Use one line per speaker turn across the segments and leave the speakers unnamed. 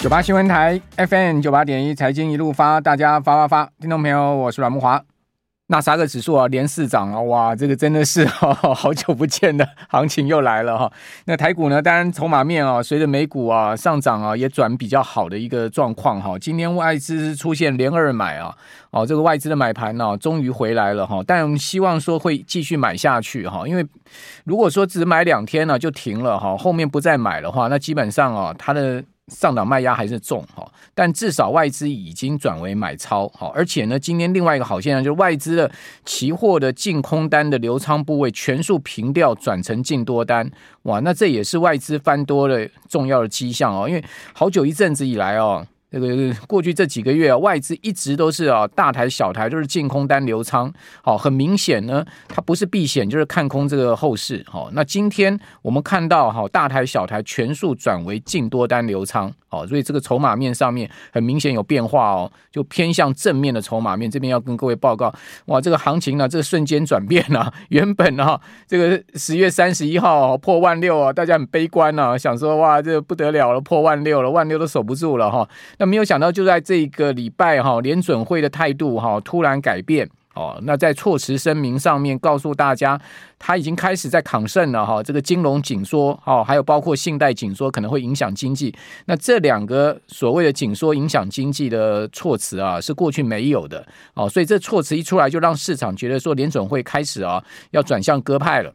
九八新闻台 FM 九八点一财经一路发，大家发发发，听众朋友，我是阮木华。纳斯达克指数啊，连四涨啊，哇，这个真的是哈、好久不见的行情又来了哈、那台股呢，当然筹码面啊，随着美股啊上涨啊，也转比较好的一个状况哈。今天外资出现连二买啊，哦，这个外资的买盘呢、啊，终于回来了哈。但希望说会继续买下去哈，因为如果说只买两天呢就停了哈，后面不再买的话，那基本上啊，它的。上档卖压还是重哈，但至少外资已经转为买超哈，而且呢，今天另外一个好现象就是外资的期货的净空单的流仓部位全数平掉，转成净多单，哇，那这也是外资翻多的重要的迹象哦，因为好久一阵子以来哦。这个过去这几个月啊，外资一直都是啊，大台小台都是净空单流仓，好，很明显呢，它不是避险就是看空这个后市，好，那今天我们看到哈，大台小台全数转为净多单流仓，好，所以这个筹码面上面很明显有变化哦，就偏向正面的筹码面，这边要跟各位报告，哇，这个行情呢，这个瞬间转变啊，原本啊，这个十月三十一号破万六啊，大家很悲观啊，想说哇，这不得了了，破万六了，万六都守不住了哈。那没有想到，就在这个礼拜哈，联准会的态度哈突然改变哦。那在措辞声明上面告诉大家，他已经开始在抗胜了哈。这个金融紧缩哦，还有包括信贷紧缩可能会影响经济。那这两个所谓的紧缩影响经济的措辞啊，是过去没有的哦。所以这措辞一出来，就让市场觉得说联准会开始啊要转向鸽派了。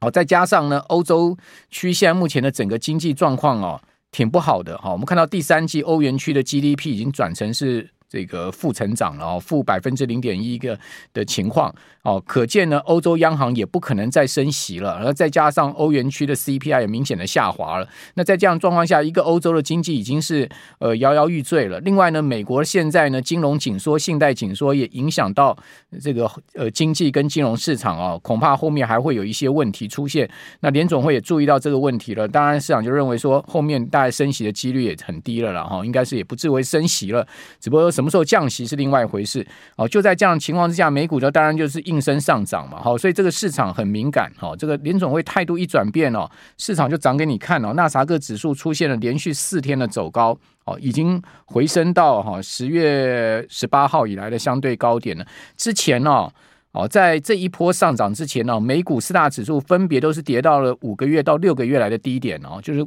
好，再加上呢，欧洲区现在目前的整个经济状况哦。挺不好的哈，我们看到第三季欧元区的 GDP 已经转成是。这个负成长了哦，负百分之零点一个的情况哦，可见呢，欧洲央行也不可能再升息了，然后再加上欧元区的 CPI 也明显的下滑了，那在这样状况下，一个欧洲的经济已经是呃摇摇欲坠了。另外呢，美国现在呢金融紧缩、信贷紧缩也影响到这个呃经济跟金融市场啊，恐怕后面还会有一些问题出现。那联总会也注意到这个问题了，当然市场就认为说后面大概升息的几率也很低了了哈，应该是也不至为升息了，只不过。什什么时候降息是另外一回事哦。就在这样情况之下，美股呢当然就是应声上涨嘛。好，所以这个市场很敏感。好，这个联总会态度一转变哦，市场就涨给你看哦。纳斯达克指数出现了连续四天的走高哦，已经回升到哈十月十八号以来的相对高点了。之前呢哦，在这一波上涨之前呢，美股四大指数分别都是跌到了五个月到六个月来的低点哦，就是。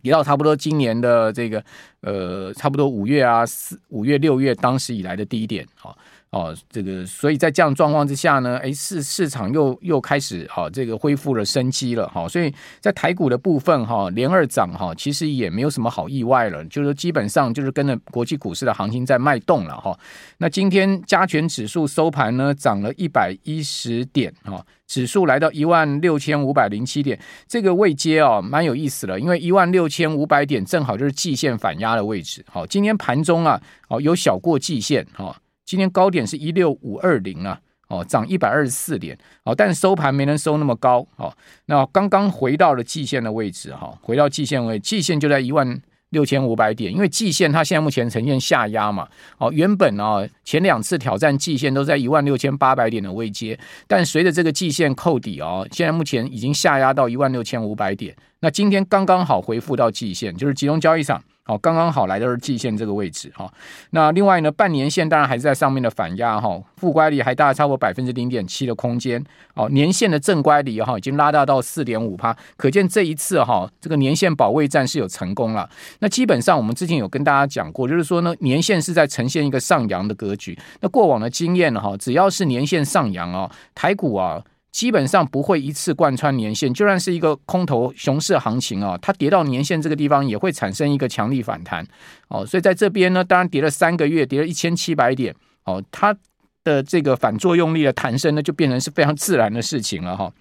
也到差不多今年的这个呃，差不多五月啊，四五月六月当时以来的低点，好。哦这个，所以在这样状况之下呢，哎，市市场又又开始哈、哦，这个恢复了生机了哈、哦，所以在台股的部分哈，连二涨哈，其实也没有什么好意外了，就是基本上就是跟着国际股市的行情在脉动了哈、哦。那今天加权指数收盘呢，涨了一百一十点哈、哦，指数来到一万六千五百零七点，这个位阶哦，蛮有意思的，因为一万六千五百点正好就是季线反压的位置。好、哦，今天盘中啊，哦，有小过季线哈。哦今天高点是一六五二零啊，哦，涨一百二十四点，哦，但收盘没能收那么高，哦，那刚刚回到了季线的位置，哈，回到季线位，季线就在一万六千五百点，因为季线它现在目前呈现下压嘛，哦，原本啊前两次挑战季线都在一万六千八百点的位阶，但随着这个季线扣底哦，现在目前已经下压到一万六千五百点，那今天刚刚好回复到季线，就是集中交易场。好，刚刚好来到是季线这个位置哈。那另外呢，半年线当然还是在上面的反压哈，负乖离还大概超过百分之零点七的空间。哦，年线的正乖离哈已经拉大到四点五趴，可见这一次哈这个年线保卫战是有成功了。那基本上我们之前有跟大家讲过，就是说呢，年线是在呈现一个上扬的格局。那过往的经验哈，只要是年线上扬啊，台股啊。基本上不会一次贯穿年线，就算是一个空头熊市行情啊，它跌到年线这个地方也会产生一个强力反弹哦。所以在这边呢，当然跌了三个月，跌了一千七百点哦，它的这个反作用力的弹升呢，就变成是非常自然的事情了哈。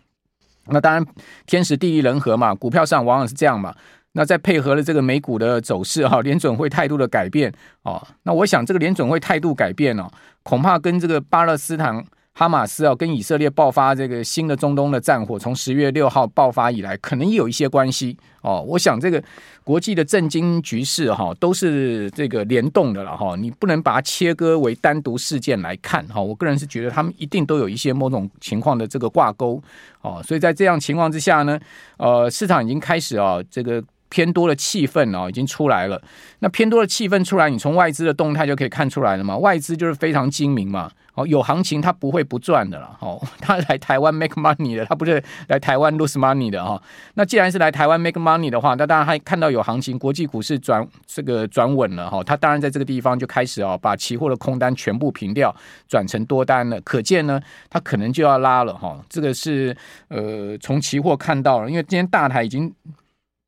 那当然天时地利人和嘛，股票上往往是这样嘛。那再配合了这个美股的走势哈，联准会态度的改变哦，那我想这个联准会态度改变哦，恐怕跟这个巴勒斯坦。哈马斯啊，跟以色列爆发这个新的中东的战火，从十月六号爆发以来，可能也有一些关系哦。我想这个国际的政经局势哈，都是这个联动的了哈。你不能把它切割为单独事件来看哈。我个人是觉得他们一定都有一些某种情况的这个挂钩哦。所以在这样情况之下呢，呃，市场已经开始啊，这个偏多的气氛哦，已经出来了。那偏多的气氛出来，你从外资的动态就可以看出来了嘛。外资就是非常精明嘛。哦，有行情它不会不赚的了。哦，它来台湾 make money 的，它不是来台湾 lose money 的哈。那既然是来台湾 make money 的话，那当然他看到有行情，国际股市转这个转稳了哈。它当然在这个地方就开始哦，把期货的空单全部平掉，转成多单了。可见呢，它可能就要拉了哈。这个是呃，从期货看到了，因为今天大台已经。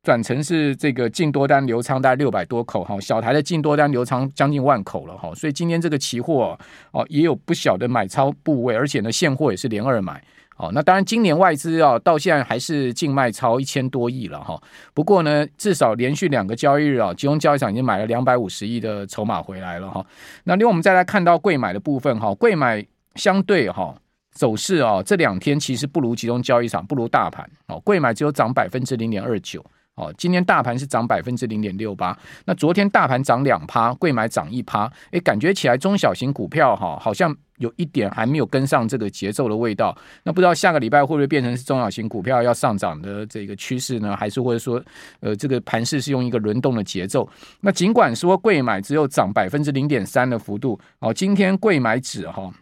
转成是这个净多单流仓大概六百多口哈，小台的净多单流仓将近万口了哈，所以今天这个期货哦也有不小的买超部位，而且呢现货也是连二买哦。那当然今年外资啊到现在还是净卖超一千多亿了哈，不过呢至少连续两个交易日啊，集中交易场已经买了两百五十亿的筹码回来了哈。那另外我们再来看到贵买的部分哈，贵买相对哈走势啊这两天其实不如集中交易场，不如大盘哦，贵买只有涨百分之零点二九。哦，今天大盘是涨百分之零点六八，那昨天大盘涨两趴，贵买涨一趴，诶，感觉起来中小型股票哈，好像有一点还没有跟上这个节奏的味道。那不知道下个礼拜会不会变成是中小型股票要上涨的这个趋势呢？还是或者说，呃，这个盘势是用一个轮动的节奏？那尽管说贵买只有涨百分之零点三的幅度，哦，今天贵买指哈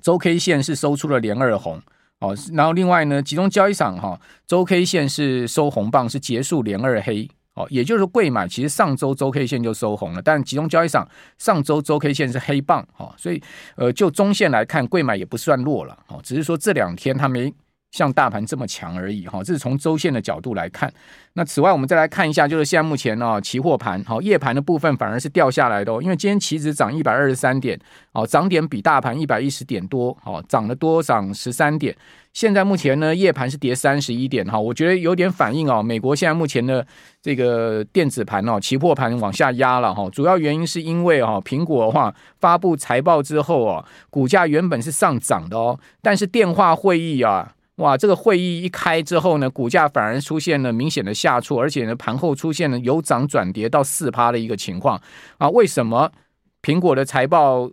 周 K 线是收出了连二红。哦，然后另外呢，集中交易场哈，周 K 线是收红棒，是结束连二黑。哦，也就是说，柜买其实上周周 K 线就收红了，但集中交易场上周周 K 线是黑棒。哈，所以呃，就中线来看，柜买也不算弱了。哦，只是说这两天它没。像大盘这么强而已哈，这是从周线的角度来看。那此外，我们再来看一下，就是现在目前呢，期货盘好，夜盘的部分反而是掉下来的哦。因为今天期指涨一百二十三点，哦，涨点比大盘一百一十点多，哦，涨了多涨十三点。现在目前呢，夜盘是跌三十一点哈，我觉得有点反应哦。美国现在目前的这个电子盘哦，期货盘往下压了哈，主要原因是因为哈，苹果的话发布财报之后哦，股价原本是上涨的哦，但是电话会议啊。哇，这个会议一开之后呢，股价反而出现了明显的下挫，而且呢，盘后出现了由涨转跌到四趴的一个情况啊。为什么苹果的财报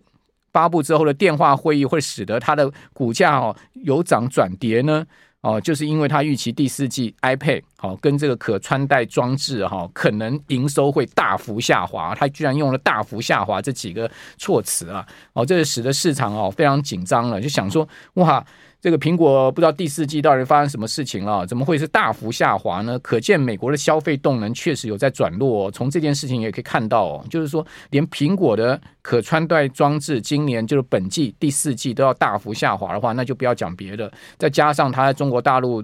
发布之后的电话会议会使得它的股价哦由涨转跌呢？哦，就是因为它预期第四季 iPad 好跟这个可穿戴装置哈可能营收会大幅下滑，它居然用了大幅下滑这几个措辞啊，哦，这使得市场哦非常紧张了，就想说哇。这个苹果不知道第四季到底发生什么事情了？怎么会是大幅下滑呢？可见美国的消费动能确实有在转弱。哦从这件事情也可以看到哦，就是说连苹果的可穿戴装置今年就是本季第四季都要大幅下滑的话，那就不要讲别的。再加上它在中国大陆。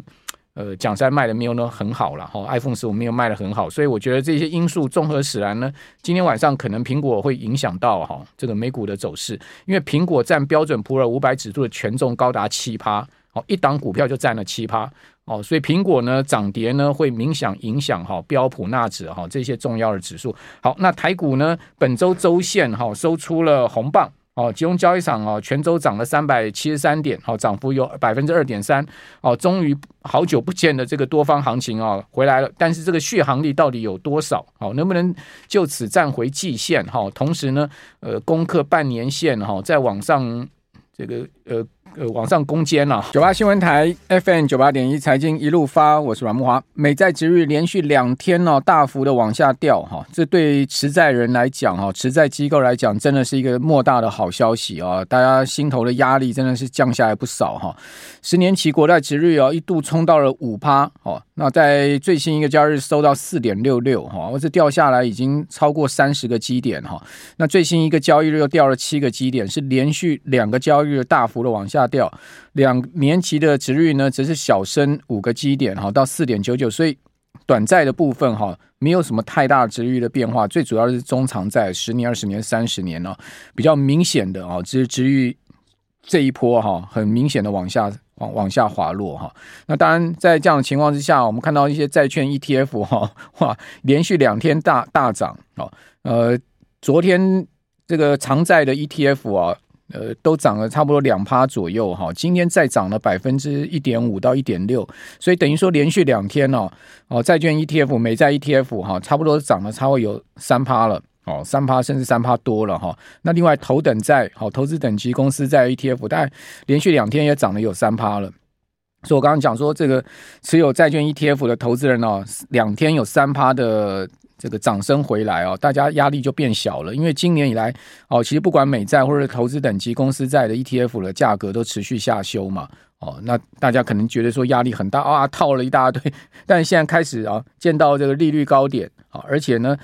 呃，讲实在卖的没有那很好了哈，iPhone 十五没有卖的很好，所以我觉得这些因素综合使然呢，今天晚上可能苹果会影响到哈这个美股的走势，因为苹果占标准普尔五百指数的权重高达七趴，哦，一档股票就占了七趴，哦，所以苹果呢涨跌呢会明显影响哈标普纳指哈这些重要的指数。好，那台股呢本周周线哈收出了红棒。哦，集中交易场哦，全周涨了三百七十三点，好，涨幅有百分之二点三，哦，终于好久不见的这个多方行情啊回来了，但是这个续航力到底有多少？好，能不能就此站回季线？哈，同时呢，呃，攻克半年线哈，再往上这个呃。呃，往上攻坚了。九八新闻台 FM 九八点一财经一路发，我是阮木华。美债殖率连续两天呢、哦，大幅的往下掉哈，这对持债人来讲哈，持债机构来讲，真的是一个莫大的好消息啊！大家心头的压力真的是降下来不少哈。十年期国债殖率啊，一度冲到了五趴哦。那在最新一个交易日收到四点六六哈，我这掉下来已经超过三十个基点哈。那最新一个交易日又掉了七个基点，是连续两个交易日大幅的往下掉。两年期的殖率呢，则是小升五个基点哈，到四点九九。所以短债的部分哈，没有什么太大殖率的变化。最主要是中长债，十年、二十年、三十年呢，比较明显的啊，殖殖率这一波哈，很明显的往下。往往下滑落哈，那当然在这样的情况之下，我们看到一些债券 ETF 哈，哇，连续两天大大涨哦，呃，昨天这个长债的 ETF 啊，呃，都涨了差不多两趴左右哈，今天再涨了百分之一点五到一点六，所以等于说连续两天哦，哦，债券 ETF 美债 ETF 哈，差不多涨了差不多有三趴了。哦，三趴甚至三趴多了哈。那另外头等债，好投资等级公司债 ETF，但连续两天也涨了有三趴了。所以我刚刚讲说，这个持有债券 ETF 的投资人哦，两天有三趴的这个掌声回来哦，大家压力就变小了。因为今年以来哦，其实不管美债或者投资等级公司债的 ETF 的价格都持续下修嘛。哦，那大家可能觉得说压力很大啊，套了一大堆。但现在开始啊，见到这个利率高点啊，而且呢，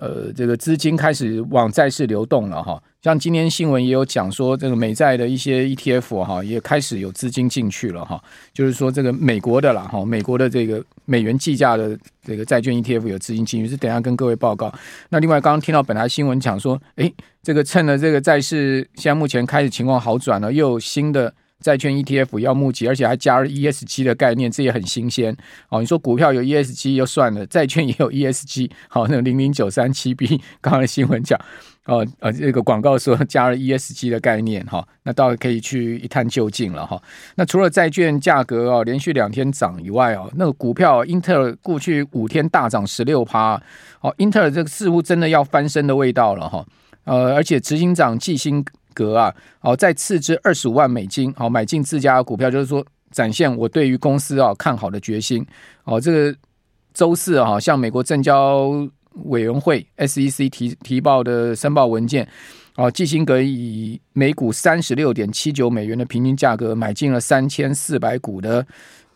呃，这个资金开始往债市流动了哈。像今天新闻也有讲说，这个美债的一些 ETF 哈，也开始有资金进去了哈。就是说这个美国的啦哈，美国的这个美元计价的这个债券 ETF 有资金进去，是等下跟各位报告。那另外刚刚听到本台新闻讲说，诶，这个趁着这个债市现在目前开始情况好转了，又有新的。债券 ETF 要募集，而且还加入 ESG 的概念，这也很新鲜。哦，你说股票有 ESG 就算了，债券也有 ESG。好，那零零九三七 B 刚刚新闻讲，哦呃，这个广告说加了 ESG 的概念，哈，那倒可以去一探究竟了哈。那除了债券价格哦连续两天涨以外哦，那个股票英特尔过去五天大涨十六趴，哦，英特尔这个似乎真的要翻身的味道了哈。呃，而且执行长季辛格啊，好，再斥资二十五万美金，好买进自家股票，就是说展现我对于公司啊看好的决心。哦，这个周四啊，向美国证交委员会 SEC 提提报的申报文件，哦，季辛格以每股三十六点七九美元的平均价格买进了三千四百股的。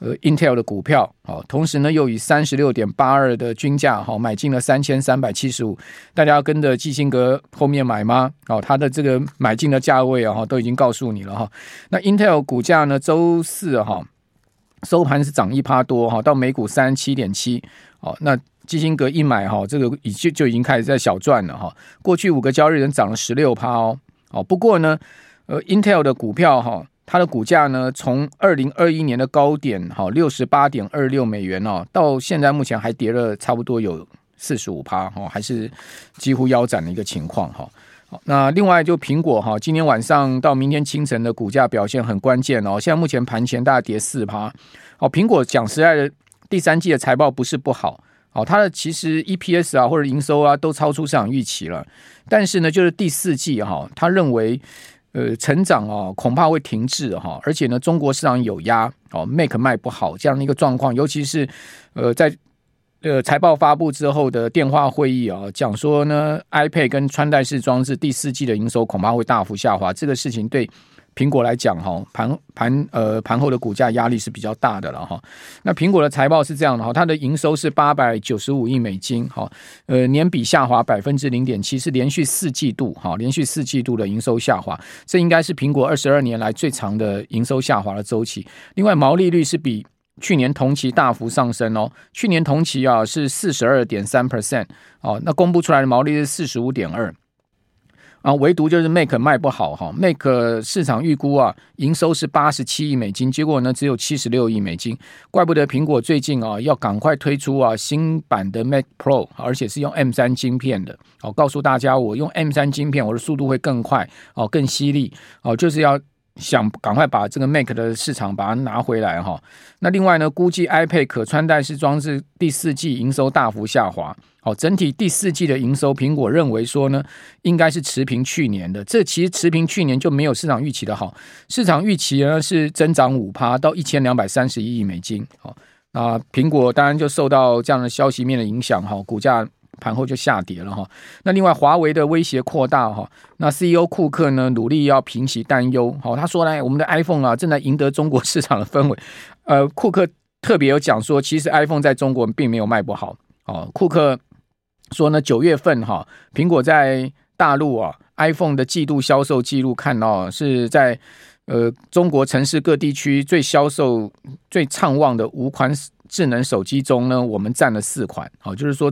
呃，Intel 的股票，好，同时呢，又以三十六点八二的均价，好，买进了三千三百七十五。大家要跟着基辛格后面买吗？哦，他的这个买进的价位啊，哈，都已经告诉你了哈。那 Intel 股价呢，周四哈收盘是涨一趴多哈，到每股三十七点七。哦，那基辛格一买哈，这个已经就已经开始在小赚了哈。过去五个交易日涨了十六趴哦。哦，不过呢，呃，Intel 的股票哈。它的股价呢，从二零二一年的高点，好六十八点二六美元哦，到现在目前还跌了差不多有四十五趴，哈，还是几乎腰斩的一个情况，哈。好，那另外就苹果哈，今天晚上到明天清晨的股价表现很关键哦。现在目前盘前大概跌四趴。好，苹果讲实在的，第三季的财报不是不好，好，它的其实 EPS 啊或者营收啊都超出市场预期了，但是呢，就是第四季哈，他认为。呃，成长啊，恐怕会停滞哈，而且呢，中国市场有压哦，make 卖不好这样的一个状况，尤其是呃，在呃财报发布之后的电话会议啊，讲说呢，iPad 跟穿戴式装置第四季的营收恐怕会大幅下滑，这个事情对。苹果来讲，哈盘盘呃盘后的股价压力是比较大的了哈。那苹果的财报是这样的哈，它的营收是八百九十五亿美金，哈呃年比下滑百分之零点七，是连续四季度哈连续四季度的营收下滑，这应该是苹果二十二年来最长的营收下滑的周期。另外毛利率是比去年同期大幅上升哦，去年同期啊是四十二点三 percent 哦，那公布出来的毛利是四十五点二。啊，唯独就是 Mac 卖不好哈，Mac 市场预估啊，营收是八十七亿美金，结果呢只有七十六亿美金，怪不得苹果最近啊要赶快推出啊新版的 Mac Pro，而且是用 M 三晶片的。哦，告诉大家，我用 M 三晶片，我的速度会更快，哦，更犀利，哦，就是要。想赶快把这个 Mac 的市场把它拿回来哈。那另外呢，估计 iPad 可穿戴式装置第四季营收大幅下滑。好，整体第四季的营收，苹果认为说呢，应该是持平去年的。这其实持平去年就没有市场预期的好。市场预期呢是增长五趴到一千两百三十一亿美金。好，那苹果当然就受到这样的消息面的影响哈，股价。盘后就下跌了哈，那另外华为的威胁扩大哈，那 CEO 库克呢努力要平息担忧，好，他说呢，我们的 iPhone 啊正在赢得中国市场的氛围，呃，库克特别有讲说，其实 iPhone 在中国并没有卖不好，哦，库克说呢，九月份哈，苹果在大陆啊 iPhone 的季度销售记录看到是在呃中国城市各地区最销售最畅旺的五款智能手机中呢，我们占了四款，好，就是说。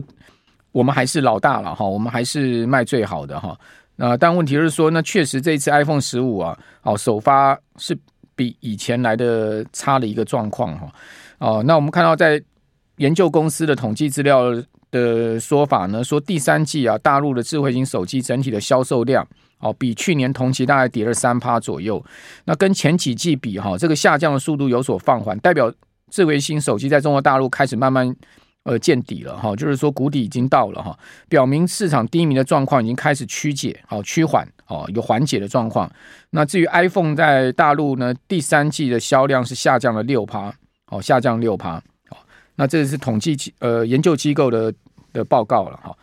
我们还是老大了哈，我们还是卖最好的哈。那但问题是说，那确实这一次 iPhone 十五啊，哦首发是比以前来的差的一个状况哈。哦，那我们看到在研究公司的统计资料的说法呢，说第三季啊，大陆的智慧型手机整体的销售量哦，比去年同期大概跌了三趴左右。那跟前几季比哈，这个下降的速度有所放缓，代表智慧型手机在中国大陆开始慢慢。呃见底了哈，就是说谷底已经到了哈，表明市场低迷的状况已经开始趋解，好趋缓，哦有缓解的状况。那至于 iPhone 在大陆呢，第三季的销量是下降了六趴，哦下降六趴，哦那这是统计机呃研究机构的的报告了哈。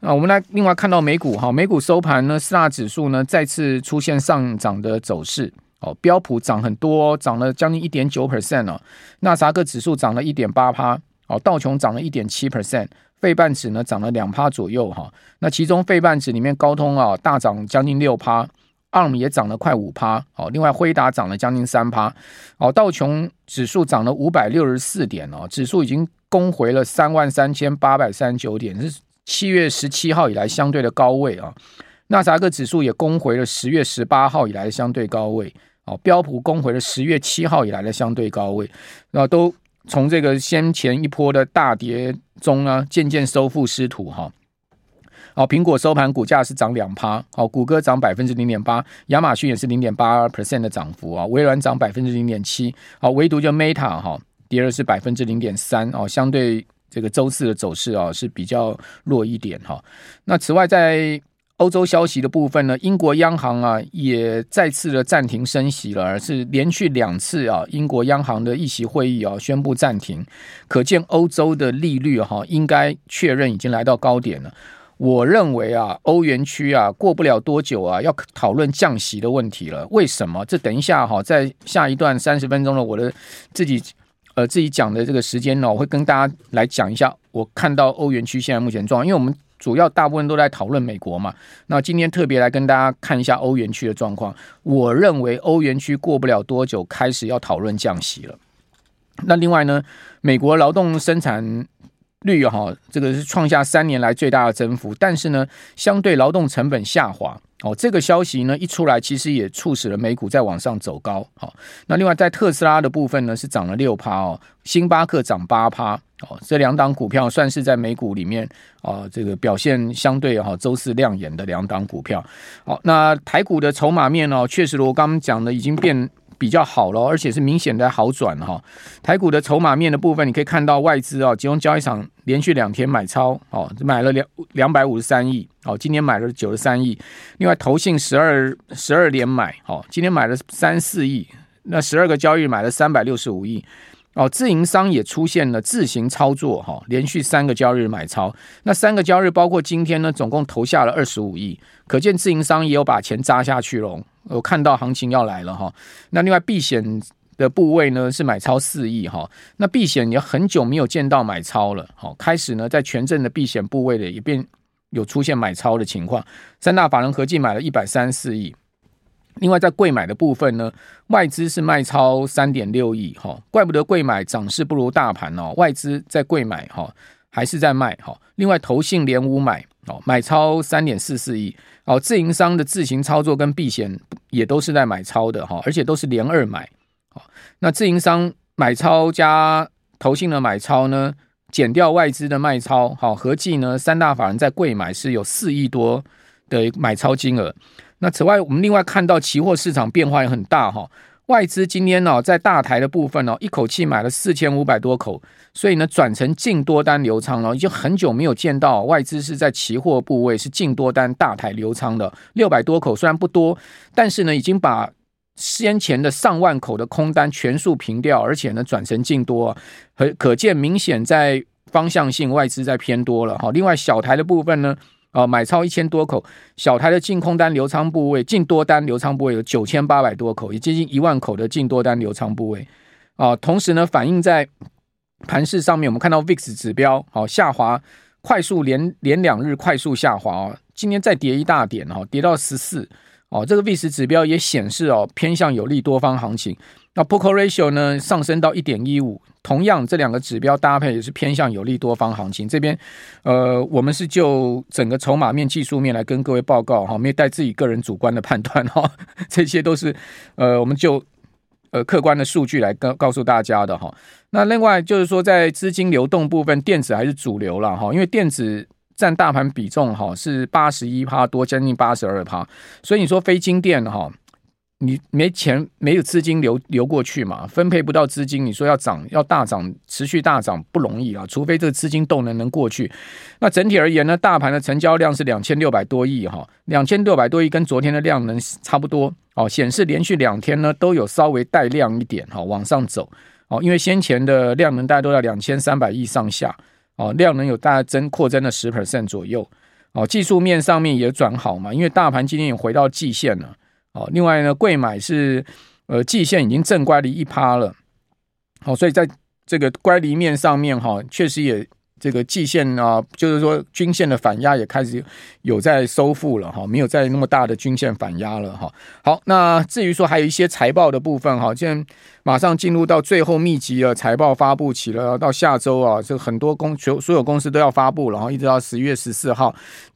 那我们来另外看到美股哈，美股收盘呢，四大指数呢再次出现上涨的走势。哦，标普涨很多，涨了将近一点九 percent 了。纳斯达克指数涨了一点八趴，哦，道琼涨了一点七 percent，费半指呢涨了两趴左右哈。那其中费半指里面高通啊大涨将近六趴，ARM 也涨了快五趴，哦，另外辉达涨了将近三趴，哦，道琼指数涨了五百六十四点哦，指数已经攻回了三万三千八百三十九点，是七月十七号以来相对的高位啊。纳斯达克指数也攻回了十月十八号以来的相对高位，哦，标普攻回了十月七号以来的相对高位，那都从这个先前一波的大跌中呢，渐渐收复失土哈。好，苹果收盘股价是涨两趴，好，谷歌涨百分之零点八，亚马逊也是零点八 percent 的涨幅啊，微软涨百分之零点七，好，唯独就 Meta 哈跌了是百分之零点三哦，相对这个周四的走势啊是比较弱一点哈。那此外在欧洲消息的部分呢，英国央行啊也再次的暂停升息了，而是连续两次啊，英国央行的议息会议啊宣布暂停，可见欧洲的利率哈应该确认已经来到高点了。我认为啊，欧元区啊过不了多久啊要讨论降息的问题了。为什么？这等一下哈，在下一段三十分钟的我的自己呃自己讲的这个时间呢，我会跟大家来讲一下我看到欧元区现在目前状况，因为我们。主要大部分都在讨论美国嘛，那今天特别来跟大家看一下欧元区的状况。我认为欧元区过不了多久开始要讨论降息了。那另外呢，美国劳动生产率哈，这个是创下三年来最大的增幅，但是呢，相对劳动成本下滑。哦，这个消息呢一出来，其实也促使了美股在往上走高。好，那另外在特斯拉的部分呢，是涨了六趴哦，星巴克涨八趴。哦，这两档股票算是在美股里面啊，这个表现相对哈周四亮眼的两档股票。好，那台股的筹码面哦，确实我刚刚讲的已经变。比较好了，而且是明显的好转哈。台股的筹码面的部分，你可以看到外资啊，集中交易场连续两天买超哦，买了两两百五十三亿哦，今天买了九十三亿。另外投信十二十二连买哦，今天买了三四亿，那十二个交易日买了三百六十五亿。哦，自营商也出现了自行操作哈，连续三个交易日买超，那三个交易日包括今天呢，总共投下了二十五亿，可见自营商也有把钱扎下去了。我看到行情要来了哈，那另外避险的部位呢是买超四亿哈，那避险也很久没有见到买超了，好，开始呢在权证的避险部位的也变有出现买超的情况，三大法人合计买了一百三十四亿。另外，在贵买的部分呢，外资是卖超三点六亿，哈，怪不得贵买涨势不如大盘哦。外资在贵买，哈，还是在卖，哈。另外，投信连五买，哦，买超三点四四亿，哦，自营商的自行操作跟避险也都是在买超的，哈，而且都是连二买，好，那自营商买超加投信的买超呢，减掉外资的卖超，好，合计呢，三大法人在贵买是有四亿多的买超金额。那此外，我们另外看到期货市场变化也很大哈。外资今天呢，在大台的部分呢，一口气买了四千五百多口，所以呢，转成净多单流仓了。已经很久没有见到外资是在期货部位是净多单大台流仓的，六百多口虽然不多，但是呢，已经把先前的上万口的空单全数平掉，而且呢，转成净多，可可见明显在方向性外资在偏多了哈。另外，小台的部分呢。啊，买超一千多口，小台的净空单流仓部位，净多单流仓部位有九千八百多口，也接近一万口的净多单流仓部位。啊，同时呢，反映在盘市上面，我们看到 VIX 指标好下滑，快速连连两日快速下滑哦，今天再跌一大点哦，跌到十四哦，这个 VIX 指标也显示哦偏向有利多方行情。那 Poker Ratio 呢上升到一点一五，同样这两个指标搭配也是偏向有利多方行情。这边，呃，我们是就整个筹码面、技术面来跟各位报告哈，没有带自己个人主观的判断哈，这些都是呃，我们就呃客观的数据来告告诉大家的哈。那另外就是说，在资金流动部分，电子还是主流了哈，因为电子占大盘比重哈是八十一趴多，将近八十二趴，所以你说非晶电哈。你没钱，没有资金流流过去嘛，分配不到资金，你说要涨，要大涨，持续大涨不容易啊，除非这个资金动能能过去。那整体而言呢，大盘的成交量是两千六百多亿哈，两千六百多亿跟昨天的量能差不多哦，显示连续两天呢都有稍微带量一点哈，往上走哦，因为先前的量能大概都在两千三百亿上下哦，量能有大概增扩增了十 percent 左右哦，技术面上面也转好嘛，因为大盘今天也回到季线了。哦，另外呢，柜买是呃季线已经正乖离一趴了，好、哦，所以在这个乖离面上面哈、哦，确实也这个季线啊，就是说均线的反压也开始有在收复了哈、哦，没有再那么大的均线反压了哈、哦。好，那至于说还有一些财报的部分哈，现在马上进入到最后密集的财报发布期了，到下周啊，这很多公所所有公司都要发布，然后一直到十月十四号。